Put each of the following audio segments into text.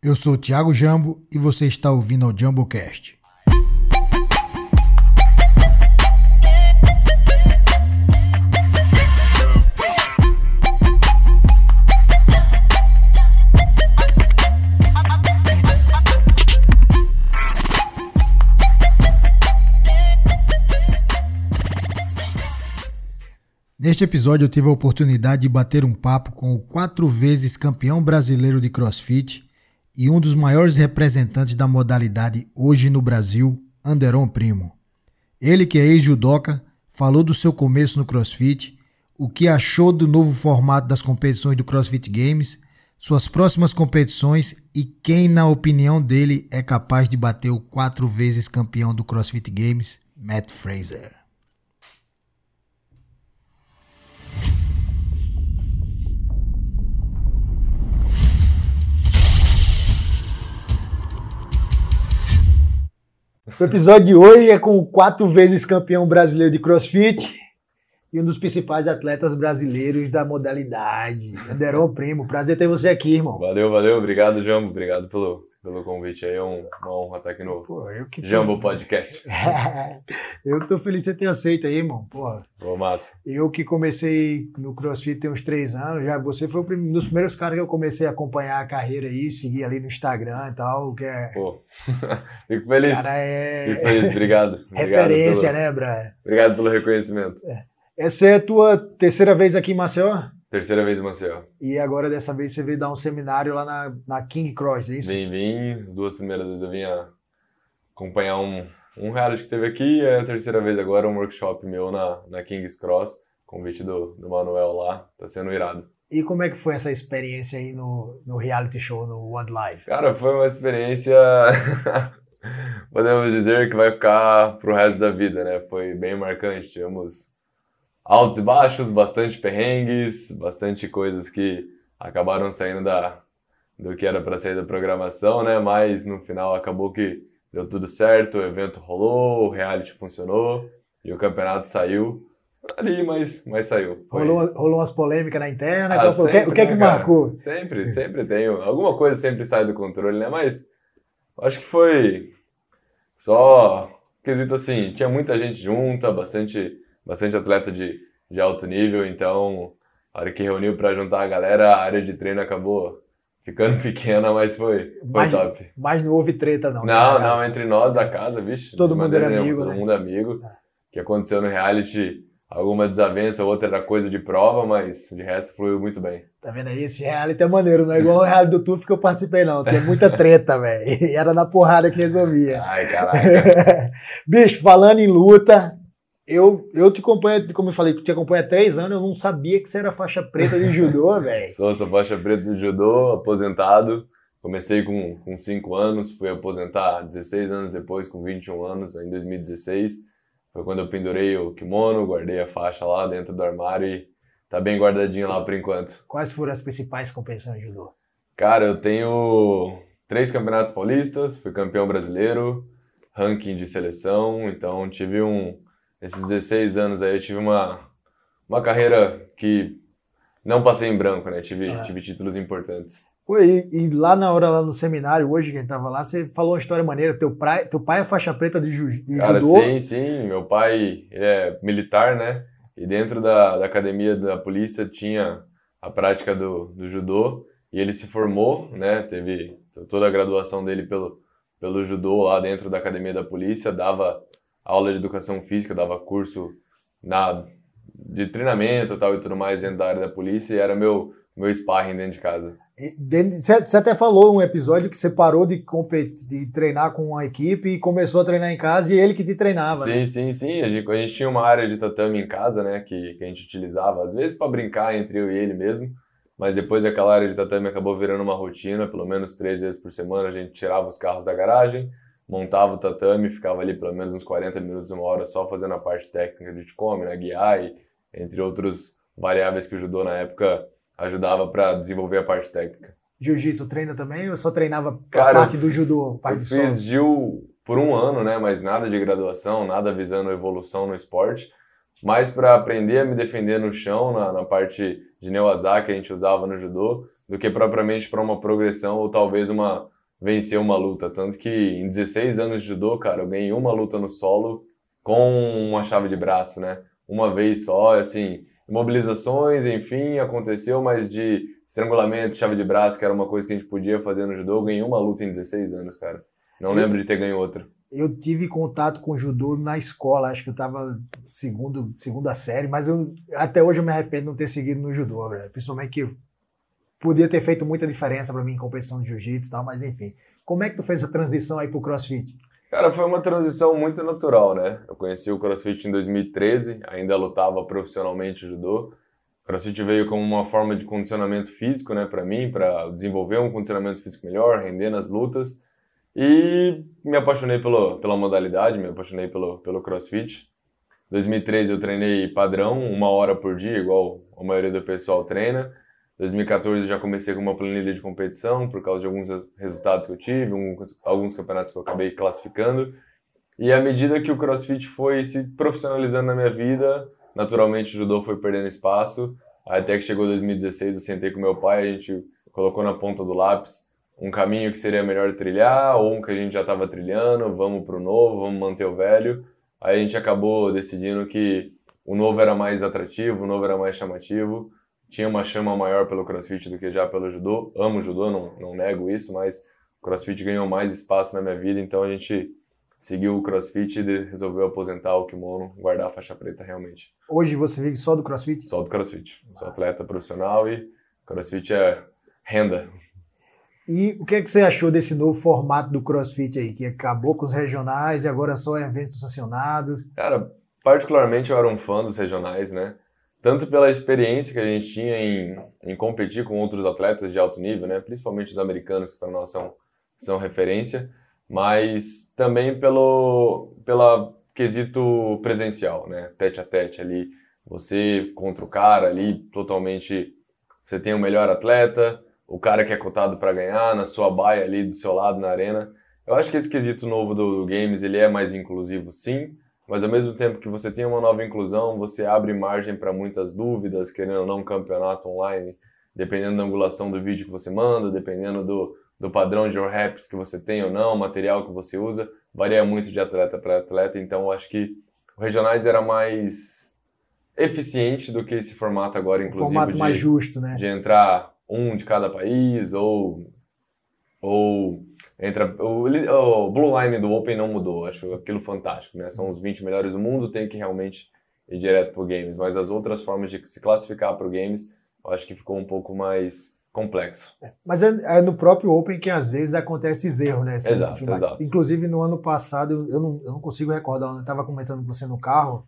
Eu sou Thiago Jambo e você está ouvindo o JumboCast. Neste episódio eu tive a oportunidade de bater um papo com o quatro vezes campeão brasileiro de CrossFit e um dos maiores representantes da modalidade hoje no Brasil, Anderon Primo. Ele que é ex-judoca, falou do seu começo no CrossFit, o que achou do novo formato das competições do CrossFit Games, suas próximas competições e quem, na opinião dele, é capaz de bater o quatro vezes campeão do CrossFit Games, Matt Fraser. O episódio de hoje é com o quatro vezes campeão brasileiro de crossfit e um dos principais atletas brasileiros da modalidade, Anderon Primo. Prazer ter você aqui, irmão. Valeu, valeu. Obrigado, Jambo. Obrigado pelo, pelo convite aí. É um, uma honra estar aqui no Pô, eu que tô... Jambo Podcast. eu que tô feliz de você ter aceito aí, irmão. Pô, massa. Eu que comecei no CrossFit tem uns três anos, já você foi um dos primeiros caras que eu comecei a acompanhar a carreira aí, seguir ali no Instagram e tal, que é... Pô, fico feliz. Cara, é... Fico feliz, obrigado. Referência, obrigado pelo... né, Bra? Obrigado pelo reconhecimento. É. Essa é a tua terceira vez aqui em Maceió? Terceira vez em Maceió. E agora, dessa vez, você veio dar um seminário lá na, na King Cross, é isso? Vim, vim. As duas primeiras vezes eu vim acompanhar um, um reality que teve aqui. E a terceira vez agora, um workshop meu na, na King's Cross. Convite do, do Manuel lá. Tá sendo irado. E como é que foi essa experiência aí no, no reality show, no One Live? Cara, foi uma experiência... Podemos dizer que vai ficar pro resto da vida, né? Foi bem marcante. Tivemos altos e baixos, bastante perrengues, bastante coisas que acabaram saindo da, do que era para sair da programação, né? Mas no final acabou que deu tudo certo, o evento rolou, o reality funcionou e o campeonato saiu ali, mas, mas saiu. Rolou, rolou umas polêmicas na interna? Ah, sempre, o que, é que né, marcou? Sempre, sempre tem. Alguma coisa sempre sai do controle, né? Mas acho que foi só quesito assim, tinha muita gente junta, bastante bastante atleta de, de alto nível, então a hora que reuniu para juntar a galera, a área de treino acabou ficando pequena, mas foi, foi mas, top. Mas não houve treta, não. Né, não, não, entre nós da casa, vixe. Todo mundo era nenhuma, amigo. Todo né? mundo amigo. É. que aconteceu no reality, alguma desavença, outra era coisa de prova, mas de resto fluiu muito bem. Tá vendo aí? Esse reality é maneiro, não é igual o reality do Turf que eu participei, não. Tem muita treta, velho. E era na porrada que resolvia. Ai, caralho. Bicho, falando em luta, eu, eu te acompanho, como eu falei, te acompanho há três anos, eu não sabia que você era faixa preta de judô, velho. Sou, sou faixa preta de judô, aposentado. Comecei com, com 5 anos, fui aposentar 16 anos depois, com 21 anos, em 2016. Foi quando eu pendurei o kimono, guardei a faixa lá dentro do armário e tá bem guardadinho lá por enquanto. Quais foram as principais competições de judô? Cara, eu tenho três campeonatos paulistas, fui campeão brasileiro, ranking de seleção, então tive um esses 16 anos aí eu tive uma, uma carreira que não passei em branco, né? Tive, ah. tive títulos importantes. E, e, lá na hora, lá no seminário, hoje que a gente tava lá, você falou uma história maneira. Teu, pai, teu pai é faixa preta de, ju, de Cara, judô? sim, sim. Meu pai é militar, né? E dentro da, da academia da polícia tinha a prática do, do judô. E ele se formou, né? Teve toda a graduação dele pelo, pelo judô lá dentro da academia da polícia. Dava aula de educação física, dava curso na, de treinamento tal e tudo mais dentro da área da polícia e era meu, meu sparring dentro de casa. Você até falou um episódio que você parou de, competir, de treinar com uma equipe e começou a treinar em casa e ele que te treinava. Sim, né? sim, sim. A gente, a gente, tinha uma área de tatame em casa, né, que, que a gente utilizava, às vezes para brincar entre eu e ele mesmo, mas depois aquela área de tatame acabou virando uma rotina, pelo menos três vezes por semana a gente tirava os carros da garagem, montava o tatame, ficava ali pelo menos uns 40 minutos, uma hora só fazendo a parte técnica de come, né, guiar e entre outros variáveis que o judô na época ajudava para desenvolver a parte técnica. Jiu-jitsu treina também ou só treinava Cara, a parte do judô? Parte eu fiz Jiu por um ano, né, mas nada de graduação, nada visando evolução no esporte, mas para aprender a me defender no chão, na, na parte de Neowazaki que a gente usava no judô, do que propriamente para uma progressão ou talvez uma vencer uma luta. Tanto que em 16 anos de judô, cara, eu ganhei uma luta no solo com uma chave de braço, né? Uma vez só, assim, mobilizações, enfim, aconteceu, mas de estrangulamento, chave de braço, que era uma coisa que a gente podia fazer no judô, eu ganhei uma luta em 16 anos, cara. Não eu, lembro de ter ganho outra. Eu tive contato com judô na escola, acho que eu estava segundo, segunda série, mas eu, até hoje eu me arrependo de não ter seguido no judô, velho. principalmente que podia ter feito muita diferença para mim em competição de jiu-jitsu e tal, mas enfim. Como é que tu fez a transição aí pro CrossFit? Cara, foi uma transição muito natural, né? Eu conheci o CrossFit em 2013, ainda lutava profissionalmente judô. O CrossFit veio como uma forma de condicionamento físico, né, para mim, para desenvolver um condicionamento físico melhor, render nas lutas. E me apaixonei pelo, pela modalidade, me apaixonei pelo, pelo CrossFit. Em 2013 eu treinei padrão, uma hora por dia, igual a maioria do pessoal treina. 2014 eu já comecei com uma planilha de competição por causa de alguns resultados que eu tive, alguns, alguns campeonatos que eu acabei classificando. E à medida que o CrossFit foi se profissionalizando na minha vida, naturalmente o judô foi perdendo espaço. Até que chegou 2016, eu sentei com meu pai, a gente colocou na ponta do lápis um caminho que seria melhor trilhar ou um que a gente já estava trilhando, vamos para o novo, vamos manter o velho. Aí a gente acabou decidindo que o novo era mais atrativo, o novo era mais chamativo tinha uma chama maior pelo crossfit do que já pelo judô. Amo judô, não, não nego isso, mas o crossfit ganhou mais espaço na minha vida, então a gente seguiu o crossfit e resolveu aposentar o kimono, guardar a faixa preta realmente. Hoje você vive só do crossfit? Só do crossfit. Nossa. Sou atleta profissional e crossfit é renda. E o que, é que você achou desse novo formato do CrossFit aí, que acabou com os regionais e agora só eventos sancionados? Cara, particularmente eu era um fã dos regionais, né? Tanto pela experiência que a gente tinha em, em competir com outros atletas de alto nível, né? principalmente os americanos, que para nós são, são referência, mas também pelo pela quesito presencial, né? tete a tete ali, você contra o cara ali, totalmente, você tem o melhor atleta, o cara que é cotado para ganhar, na sua baia ali do seu lado na arena. Eu acho que esse quesito novo do, do Games, ele é mais inclusivo sim, mas ao mesmo tempo que você tem uma nova inclusão, você abre margem para muitas dúvidas, querendo ou não um campeonato online, dependendo da angulação do vídeo que você manda, dependendo do, do padrão de raps que você tem ou não, material que você usa, varia muito de atleta para atleta, então eu acho que o Regionais era mais eficiente do que esse formato agora, inclusive. formato de, mais justo, né? De entrar um de cada país ou, ou Entra, o, o Blue Line do Open não mudou, acho aquilo fantástico, né? São os 20 melhores do mundo, tem que realmente ir direto pro games, mas as outras formas de se classificar pro games, eu acho que ficou um pouco mais complexo. É, mas é, é, no próprio Open que às vezes acontece esses erros, né? Exato, exato. Inclusive no ano passado, eu não, eu não consigo recordar, eu estava comentando com você no carro,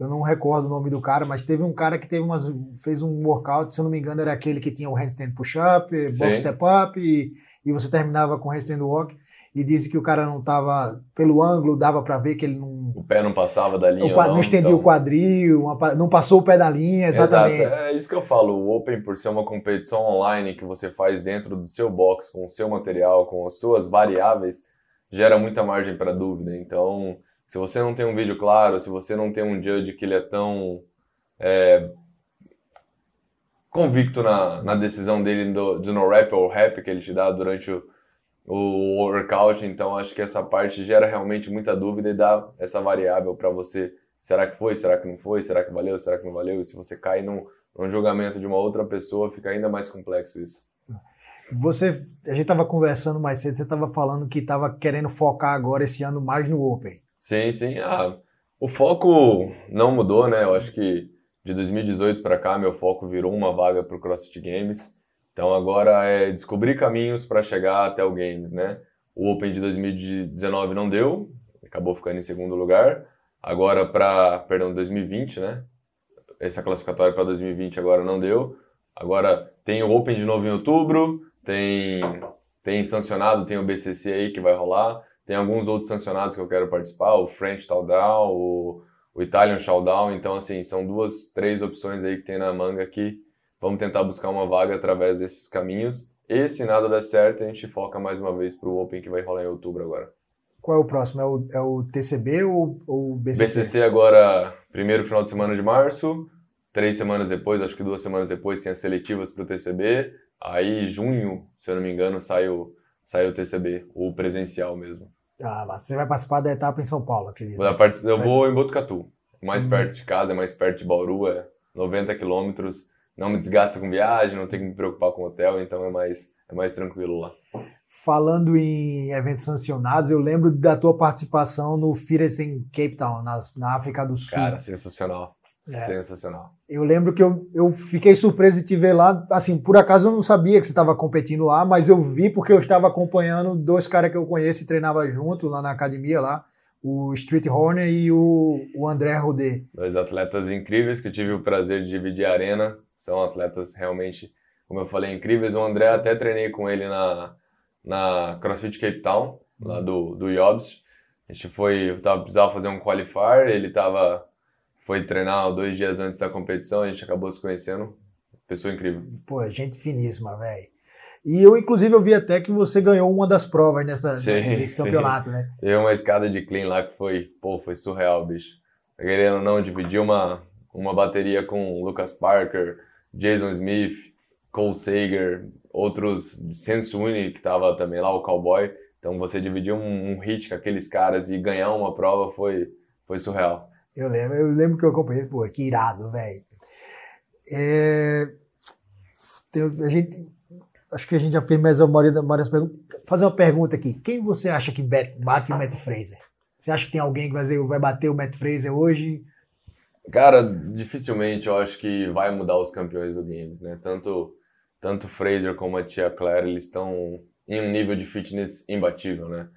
eu não recordo o nome do cara, mas teve um cara que teve umas, fez um workout, se eu não me engano, era aquele que tinha o handstand push-up, box step up, e, e, você terminava com handstand walk, e disse que o cara não estava, pelo ângulo, dava para ver que ele não... O pé não passava da linha, o, não, não estendia então... o quadril, uma, não passou o pé da linha, exatamente. Exato. É isso que eu falo, o Open, por ser uma competição online que você faz dentro do seu box, com o seu material, com as suas variáveis, gera muita margem para dúvida, então se você não tem um vídeo claro, se você não tem um judge que ele é tão é, convicto na, na decisão dele do, do no rap ou rap que ele te dá durante o, o workout, então acho que essa parte gera realmente muita dúvida e dá essa variável para você. Será que foi? Será que não foi? Será que valeu? Será que não valeu? E se você cai num, num julgamento de uma outra pessoa, fica ainda mais complexo isso. Você, a gente estava conversando mais cedo, você estava falando que estava querendo focar agora esse ano mais no Open. Sim, sim. Ah, o foco não mudou, né? Eu acho que de 2018 para cá meu foco virou uma vaga para o CrossFit Games. Então agora é descobrir caminhos para chegar até o Games, né? O Open de 2019 não deu, acabou ficando em segundo lugar. Agora para, perdão, 2020, né? Essa classificatória para 2020 agora não deu. Agora tem o Open de novo em outubro, tem tem sancionado, tem o BCC aí que vai rolar. Tem alguns outros sancionados que eu quero participar, o French Showdown, o, o Italian Showdown. Então, assim, são duas, três opções aí que tem na manga que vamos tentar buscar uma vaga através desses caminhos. E se nada der certo, a gente foca mais uma vez para o Open que vai rolar em outubro agora. Qual é o próximo? É o, é o TCB ou o BCC? BCC agora, primeiro final de semana de março. Três semanas depois, acho que duas semanas depois, tem as seletivas para o TCB. Aí, junho, se eu não me engano, saiu saiu o TCB, o presencial mesmo. Ah, você vai participar da etapa em São Paulo, acredito. Particip... Eu vou em Botucatu, mais uhum. perto de casa, é mais perto de Bauru, é 90 quilômetros. Não me desgasta com viagem, não tenho que me preocupar com hotel, então é mais, é mais tranquilo lá. Falando em eventos sancionados, eu lembro da tua participação no Fires em Cape Town, na, na África do Sul. Cara, sensacional. É. Sensacional. Eu lembro que eu, eu fiquei surpreso de te ver lá. Assim, por acaso eu não sabia que você estava competindo lá, mas eu vi porque eu estava acompanhando dois caras que eu conheço e treinava junto lá na academia lá, o Street Horner e o, o André Rodé. Dois atletas incríveis que eu tive o prazer de dividir a arena. São atletas realmente, como eu falei, incríveis. O André até treinei com ele na, na CrossFit Cape Town, lá do, do Yobs. A gente foi, eu tava, precisava fazer um qualifier, ele estava foi treinar dois dias antes da competição, a gente acabou se conhecendo. Pessoa incrível. Pô, gente finíssima, velho. E eu, inclusive, eu vi até que você ganhou uma das provas nessa, sim, nesse campeonato, sim. né? Teve uma escada de clean lá que foi, pô, foi surreal, bicho. Querendo ou não, dividi uma, uma bateria com Lucas Parker, Jason Smith, Cole Sager, outros, Sensuni, que tava também lá, o Cowboy. Então você dividir um, um hit com aqueles caras e ganhar uma prova foi, foi surreal. Eu lembro, eu lembro que eu acompanhei, pô, que irado, velho. É, a gente, acho que a gente já fez mais a maioria, das perguntas. Fazer uma pergunta aqui. Quem você acha que bate o Matt Fraser? Você acha que tem alguém que vai, vai bater o Matt Fraser hoje? Cara, dificilmente eu acho que vai mudar os campeões do Games, né? Tanto, tanto Fraser como a Tia Claire, eles estão em um nível de fitness imbatível, né?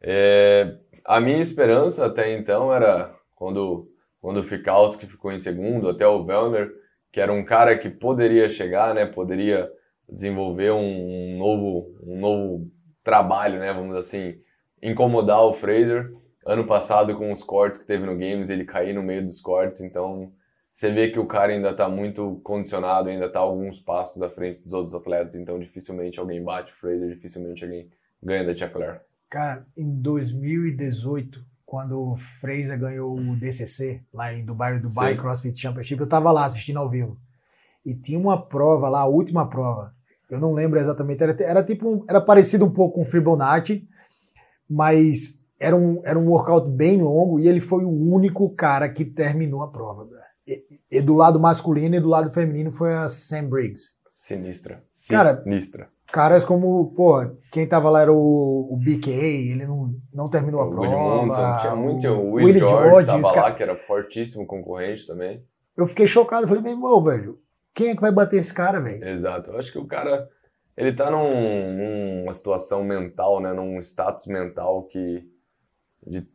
É, a minha esperança até então era quando, quando o Fikowski ficou em segundo, até o Wellner, que era um cara que poderia chegar, né, poderia desenvolver um, um novo, um novo trabalho, né, vamos assim, incomodar o Fraser. Ano passado, com os cortes que teve no Games, ele caiu no meio dos cortes, então você vê que o cara ainda está muito condicionado, ainda está alguns passos à frente dos outros atletas, então dificilmente alguém bate o Fraser, dificilmente alguém ganha da Tia Claire. Cara, em 2018, quando o Fraser ganhou o DCC, lá em Dubai, Dubai Sim. CrossFit Championship, eu estava lá assistindo ao vivo. E tinha uma prova lá, a última prova, eu não lembro exatamente, era, era tipo, era parecido um pouco com o Fibonacci, mas era um, era um workout bem longo e ele foi o único cara que terminou a prova. E, e do lado masculino e do lado feminino foi a Sam Briggs. Sinistra. Sinistra. Cara, caras como, pô, quem tava lá era o, o BK, ele não, não terminou a o prova. Munson, tinha muito, o Will, Will George, George tava lá, que era fortíssimo concorrente também. Eu fiquei chocado, falei, meu irmão, velho, quem é que vai bater esse cara, velho? Exato, eu acho que o cara, ele tá num, numa situação mental, né, num status mental que, de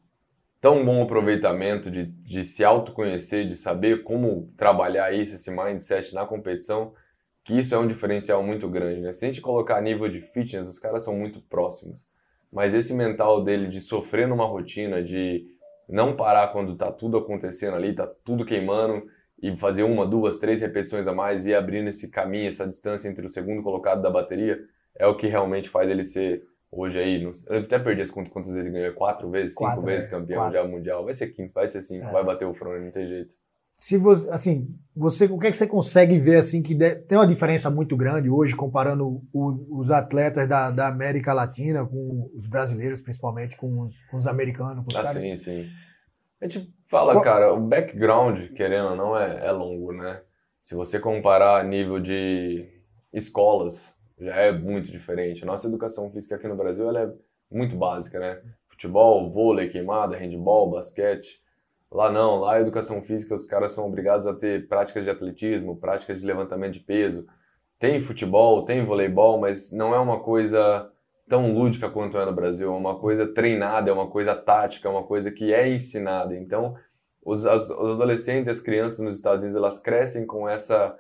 tão bom aproveitamento, de, de se autoconhecer, de saber como trabalhar isso, esse mindset na competição, que isso é um diferencial muito grande, né? Se a gente colocar a nível de fitness, os caras são muito próximos. Mas esse mental dele de sofrer numa rotina, de não parar quando tá tudo acontecendo ali, tá tudo queimando, e fazer uma, duas, três repetições a mais e abrindo esse caminho, essa distância entre o segundo colocado da bateria, é o que realmente faz ele ser hoje aí. Eu até perdi as contas quantas ele ganhou, quatro vezes, cinco quatro, vezes é, campeão quatro. mundial. Vai ser quinto, vai ser cinco, é. vai bater o front, não tem jeito se você, assim, você, o que é que você consegue ver assim que de, tem uma diferença muito grande hoje comparando o, os atletas da, da, América Latina com os brasileiros, principalmente com os, com os americanos? Com os ah, caras? sim, sim. A gente fala, Qual... cara, o background, querendo ou não, é, é longo, né? Se você comparar a nível de escolas, já é muito diferente. Nossa educação física aqui no Brasil ela é muito básica, né? Futebol, vôlei, queimada, handball, basquete Lá não, lá a educação física os caras são obrigados a ter práticas de atletismo, práticas de levantamento de peso. Tem futebol, tem voleibol, mas não é uma coisa tão lúdica quanto é no Brasil, é uma coisa treinada, é uma coisa tática, é uma coisa que é ensinada. Então, os, as, os adolescentes, as crianças nos Estados Unidos, elas crescem com essa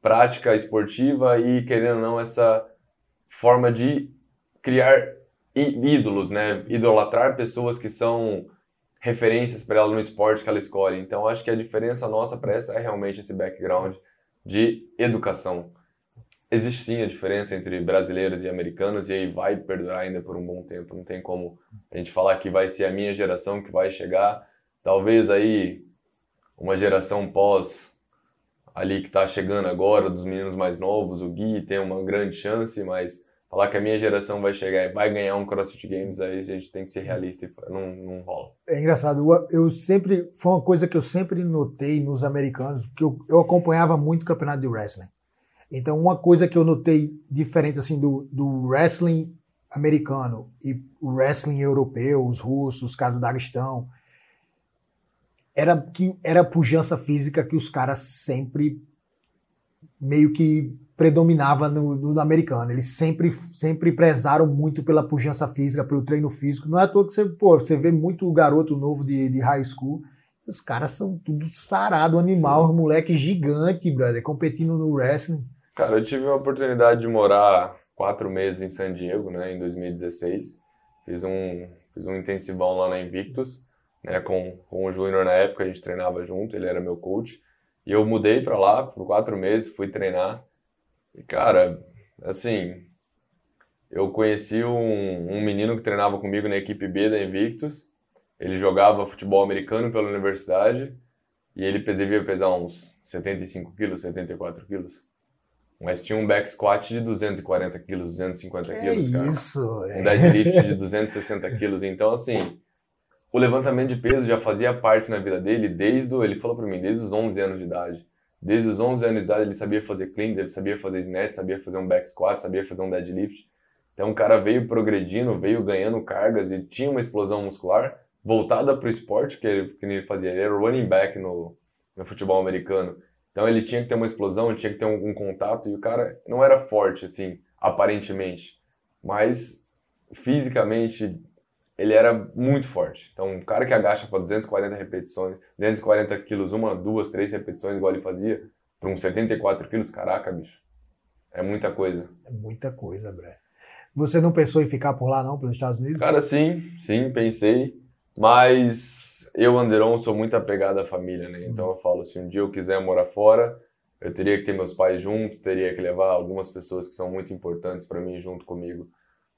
prática esportiva e, querendo ou não, essa forma de criar ídolos, né? Idolatrar pessoas que são referências para ela no esporte que ela escolhe. Então, acho que a diferença nossa para essa é realmente esse background de educação. Existe sim a diferença entre brasileiros e americanos e aí vai perdurar ainda por um bom tempo. Não tem como a gente falar que vai ser a minha geração que vai chegar. Talvez aí uma geração pós ali que está chegando agora, dos meninos mais novos, o Gui tem uma grande chance, mas falar que a minha geração vai chegar e vai ganhar um CrossFit Games, aí a gente tem que ser realista e não, não rola. É engraçado, eu, sempre, foi uma coisa que eu sempre notei nos americanos, que eu, eu acompanhava muito o campeonato de wrestling. Então, uma coisa que eu notei diferente assim do, do wrestling americano e o wrestling europeu, os russos, os caras do Daguestão, era que era a pujança física que os caras sempre meio que predominava no, no, americano. Eles sempre, sempre prezaram muito pela pujança física, pelo treino físico. Não é à toa que você, pô, você vê muito garoto novo de, de high school. Os caras são tudo sarado, animal, os moleques gigantes, brother, competindo no wrestling. Cara, eu tive a oportunidade de morar quatro meses em San Diego, né, em 2016. Fiz um, fiz um intensivão lá na Invictus, né, com, com o Júnior na época, a gente treinava junto, ele era meu coach. E eu mudei para lá por quatro meses, fui treinar. E, cara, assim, eu conheci um, um menino que treinava comigo na equipe B da Invictus. Ele jogava futebol americano pela universidade e ele devia pesar uns 75 quilos, 74 quilos. Mas tinha um back squat de 240 quilos, 250 é quilos, cara. isso! Um deadlift de 260 quilos. Então, assim, o levantamento de peso já fazia parte na vida dele desde, ele falou para mim, desde os 11 anos de idade. Desde os 11 anos de idade ele sabia fazer clean, ele sabia fazer snatch, sabia fazer um back squat, sabia fazer um deadlift. Então o cara veio progredindo, veio ganhando cargas e tinha uma explosão muscular voltada para o esporte que ele, que ele fazia. Ele era running back no, no futebol americano. Então ele tinha que ter uma explosão, tinha que ter um, um contato e o cara não era forte assim, aparentemente, mas fisicamente ele era muito forte. Então, um cara que agacha para 240 repetições, 240 quilos, uma, duas, três repetições, igual ele fazia, para uns 74 quilos, caraca, bicho. É muita coisa. É muita coisa, Bré. Você não pensou em ficar por lá, não, pelos Estados Unidos? Cara, sim, sim, pensei. Mas eu, Anderon, sou muito apegado à família, né? Então eu falo, se um dia eu quiser morar fora, eu teria que ter meus pais junto, teria que levar algumas pessoas que são muito importantes para mim junto comigo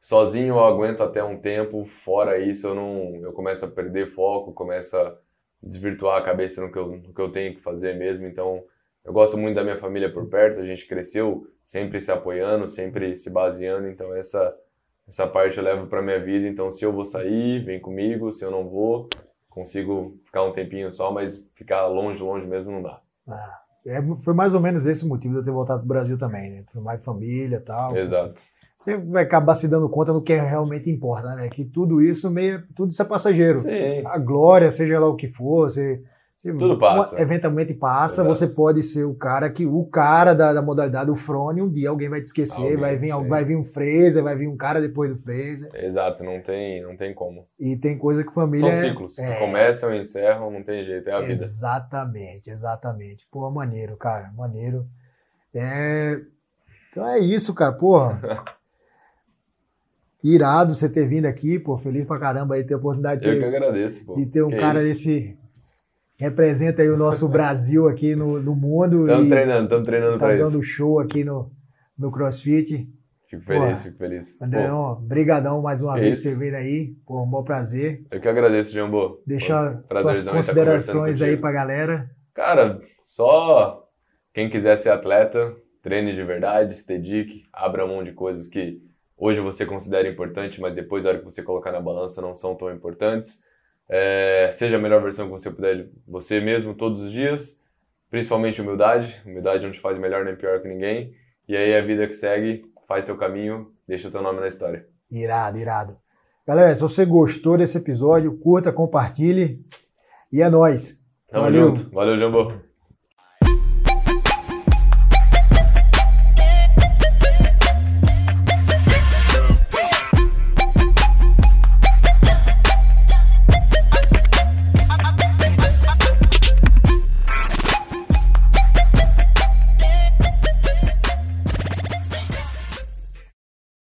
sozinho eu aguento até um tempo, fora isso eu não, eu começo a perder foco, começo a desvirtuar a cabeça no que eu, no que eu tenho que fazer mesmo, então eu gosto muito da minha família por perto, a gente cresceu sempre se apoiando, sempre se baseando, então essa essa parte eu levo para minha vida, então se eu vou sair, vem comigo, se eu não vou, consigo ficar um tempinho só, mas ficar longe, longe mesmo não dá. Ah, é, foi mais ou menos esse o motivo de eu ter voltado pro Brasil também, né? mais família e tal. Exato você vai acabar se dando conta do que realmente importa, né? Que tudo isso meio, tudo isso é passageiro. Sim. A glória, seja lá o que for, você, você tudo passa. eventualmente passa. Exato. Você pode ser o cara que o cara da, da modalidade do frone, um dia alguém vai te esquecer, alguém, vai vir, vai vir um Fraser, vai vir um cara depois do Fraser. Exato, não tem, não tem como. E tem coisa que família são ciclos, é, começam e encerram, não tem jeito, é a vida. Exatamente, exatamente. Pô, maneiro, cara, maneiro. É, então é isso, cara, porra. irado você ter vindo aqui, pô, feliz pra caramba aí ter a oportunidade de ter, Eu que agradeço, pô. De ter um que cara desse representa aí o nosso Brasil aqui no, no mundo. Estamos treinando, estamos treinando tá dando isso. show aqui no, no CrossFit. Fico feliz, pô, fico feliz. Andréão, brigadão mais uma vez por você vir aí. Pô, um bom prazer. Eu que agradeço, Jambo. Deixa suas considerações aí pra galera. Cara, só quem quiser ser atleta, treine de verdade, se dedique, abra mão de coisas que hoje você considera importante, mas depois, na hora que você colocar na balança, não são tão importantes. É, seja a melhor versão que você puder, você mesmo, todos os dias. Principalmente humildade. Humildade não te faz melhor nem pior que ninguém. E aí a vida que segue, faz teu caminho, deixa o teu nome na história. Irado, irado. Galera, se você gostou desse episódio, curta, compartilhe. E é nóis. Tamo Valeu. junto. Valeu, Jambô.